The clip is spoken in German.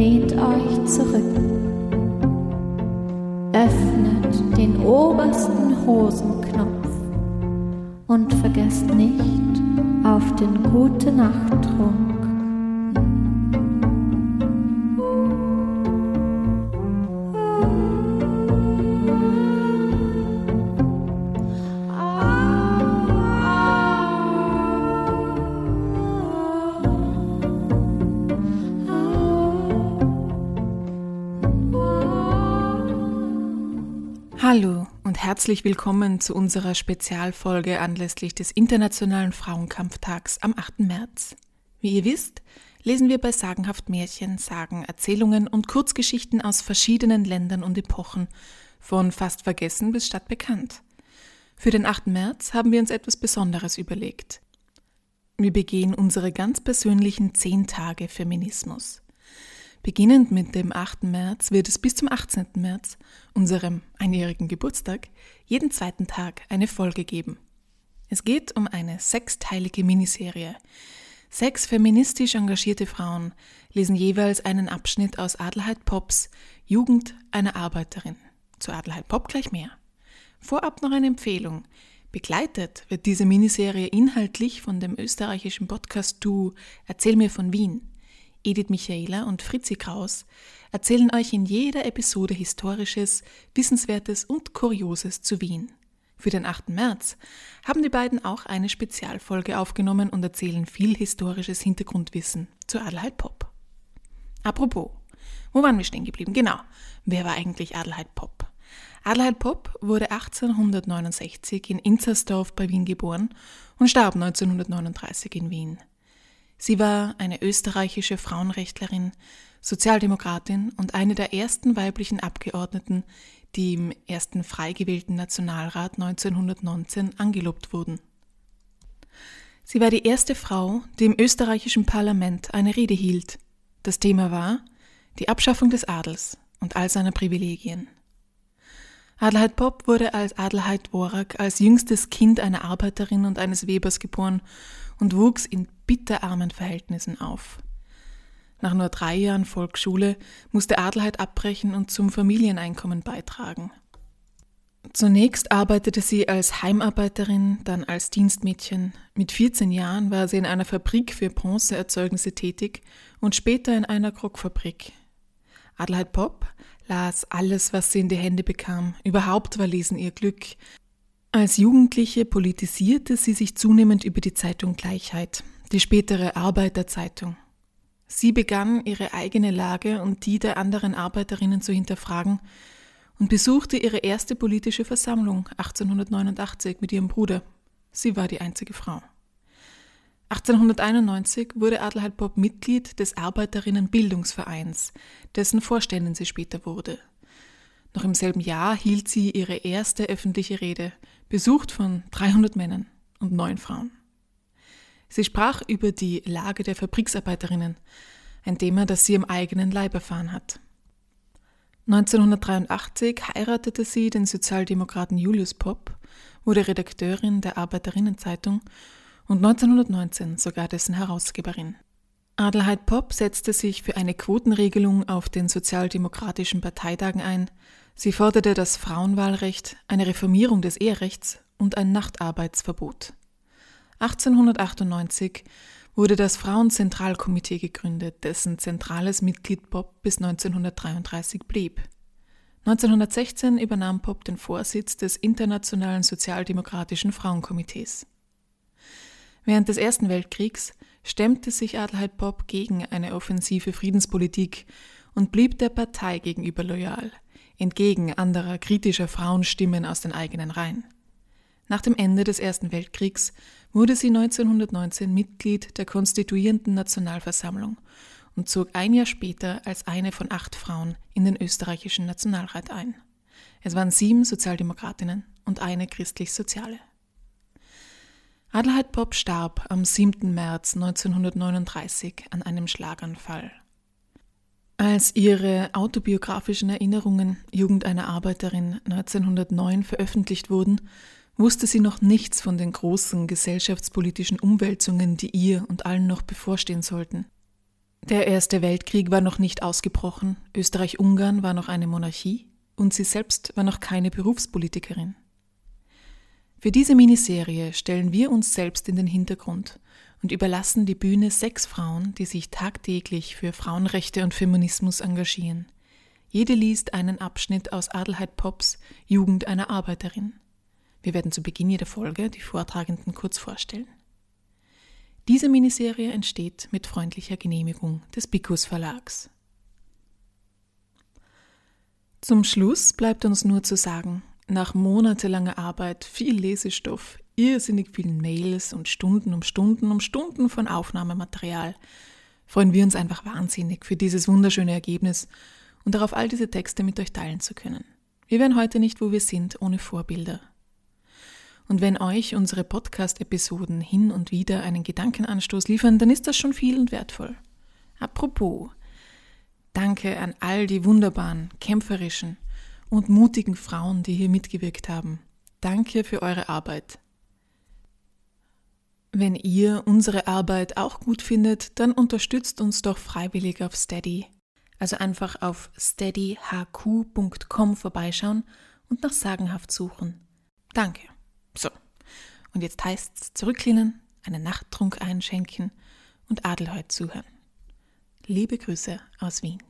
Lehnt euch zurück. Öffnet den obersten Hosenknopf und vergesst nicht auf den gute Nachttrunk. Hallo und herzlich willkommen zu unserer Spezialfolge anlässlich des Internationalen Frauenkampftags am 8. März. Wie ihr wisst, lesen wir bei Sagenhaft Märchen, Sagen, Erzählungen und Kurzgeschichten aus verschiedenen Ländern und Epochen, von fast vergessen bis stadtbekannt. Für den 8. März haben wir uns etwas Besonderes überlegt. Wir begehen unsere ganz persönlichen 10 Tage Feminismus. Beginnend mit dem 8. März wird es bis zum 18. März, unserem einjährigen Geburtstag, jeden zweiten Tag eine Folge geben. Es geht um eine sechsteilige Miniserie. Sechs feministisch engagierte Frauen lesen jeweils einen Abschnitt aus Adelheid Pops Jugend einer Arbeiterin. Zu Adelheid Pop gleich mehr. Vorab noch eine Empfehlung. Begleitet wird diese Miniserie inhaltlich von dem österreichischen Podcast Du Erzähl mir von Wien. Edith Michaela und Fritzi Kraus erzählen euch in jeder Episode Historisches, Wissenswertes und Kurioses zu Wien. Für den 8. März haben die beiden auch eine Spezialfolge aufgenommen und erzählen viel historisches Hintergrundwissen zu Adelheid Pop. Apropos, wo waren wir stehen geblieben? Genau, wer war eigentlich Adelheid Pop? Adelheid Pop wurde 1869 in Inzersdorf bei Wien geboren und starb 1939 in Wien. Sie war eine österreichische Frauenrechtlerin, Sozialdemokratin und eine der ersten weiblichen Abgeordneten, die im ersten frei gewählten Nationalrat 1919 angelobt wurden. Sie war die erste Frau, die im österreichischen Parlament eine Rede hielt. Das Thema war die Abschaffung des Adels und all seiner Privilegien. Adelheid Popp wurde als Adelheid Worak als jüngstes Kind einer Arbeiterin und eines Webers geboren und wuchs in bitterarmen Verhältnissen auf. Nach nur drei Jahren Volksschule musste Adelheid abbrechen und zum Familieneinkommen beitragen. Zunächst arbeitete sie als Heimarbeiterin, dann als Dienstmädchen. Mit 14 Jahren war sie in einer Fabrik für Bronzeerzeugnisse tätig und später in einer Krogfabrik. Adelheid Popp las alles, was sie in die Hände bekam. Überhaupt war Lesen ihr Glück. Als Jugendliche politisierte sie sich zunehmend über die Zeitung Gleichheit, die spätere Arbeiterzeitung. Sie begann, ihre eigene Lage und die der anderen Arbeiterinnen zu hinterfragen und besuchte ihre erste politische Versammlung 1889 mit ihrem Bruder. Sie war die einzige Frau. 1891 wurde Adelheid Bob Mitglied des Arbeiterinnenbildungsvereins, dessen Vorständin sie später wurde. Noch im selben Jahr hielt sie ihre erste öffentliche Rede, besucht von 300 Männern und neun Frauen. Sie sprach über die Lage der Fabriksarbeiterinnen, ein Thema, das sie im eigenen Leib erfahren hat. 1983 heiratete sie den Sozialdemokraten Julius Popp, wurde Redakteurin der Arbeiterinnenzeitung und 1919 sogar dessen Herausgeberin. Adelheid Popp setzte sich für eine Quotenregelung auf den sozialdemokratischen Parteitagen ein, Sie forderte das Frauenwahlrecht, eine Reformierung des Eherechts und ein Nachtarbeitsverbot. 1898 wurde das Frauenzentralkomitee gegründet, dessen zentrales Mitglied Bob bis 1933 blieb. 1916 übernahm Popp den Vorsitz des Internationalen Sozialdemokratischen Frauenkomitees. Während des Ersten Weltkriegs stemmte sich Adelheid Popp gegen eine offensive Friedenspolitik und blieb der Partei gegenüber loyal – entgegen anderer kritischer Frauenstimmen aus den eigenen Reihen. Nach dem Ende des Ersten Weltkriegs wurde sie 1919 Mitglied der konstituierenden Nationalversammlung und zog ein Jahr später als eine von acht Frauen in den österreichischen Nationalrat ein. Es waren sieben Sozialdemokratinnen und eine christlich-soziale. Adelheid Popp starb am 7. März 1939 an einem Schlaganfall. Als ihre autobiografischen Erinnerungen Jugend einer Arbeiterin 1909 veröffentlicht wurden, wusste sie noch nichts von den großen gesellschaftspolitischen Umwälzungen, die ihr und allen noch bevorstehen sollten. Der Erste Weltkrieg war noch nicht ausgebrochen, Österreich-Ungarn war noch eine Monarchie und sie selbst war noch keine Berufspolitikerin. Für diese Miniserie stellen wir uns selbst in den Hintergrund und überlassen die Bühne sechs Frauen, die sich tagtäglich für Frauenrechte und Feminismus engagieren. Jede liest einen Abschnitt aus Adelheid Pops Jugend einer Arbeiterin. Wir werden zu Beginn jeder Folge die Vortragenden kurz vorstellen. Diese Miniserie entsteht mit freundlicher Genehmigung des Bicus Verlags. Zum Schluss bleibt uns nur zu sagen, nach monatelanger Arbeit, viel Lesestoff, irrsinnig vielen Mails und Stunden um Stunden um Stunden von Aufnahmematerial freuen wir uns einfach wahnsinnig für dieses wunderschöne Ergebnis und darauf all diese Texte mit euch teilen zu können. Wir wären heute nicht, wo wir sind, ohne Vorbilder. Und wenn euch unsere Podcast-Episoden hin und wieder einen Gedankenanstoß liefern, dann ist das schon viel und wertvoll. Apropos, danke an all die wunderbaren, kämpferischen und mutigen Frauen, die hier mitgewirkt haben. Danke für eure Arbeit. Wenn ihr unsere Arbeit auch gut findet, dann unterstützt uns doch freiwillig auf Steady. Also einfach auf steadyhq.com vorbeischauen und nach Sagenhaft suchen. Danke. So, und jetzt heißt's zurücklehnen, einen Nachttrunk einschenken und Adelheid zuhören. Liebe Grüße aus Wien.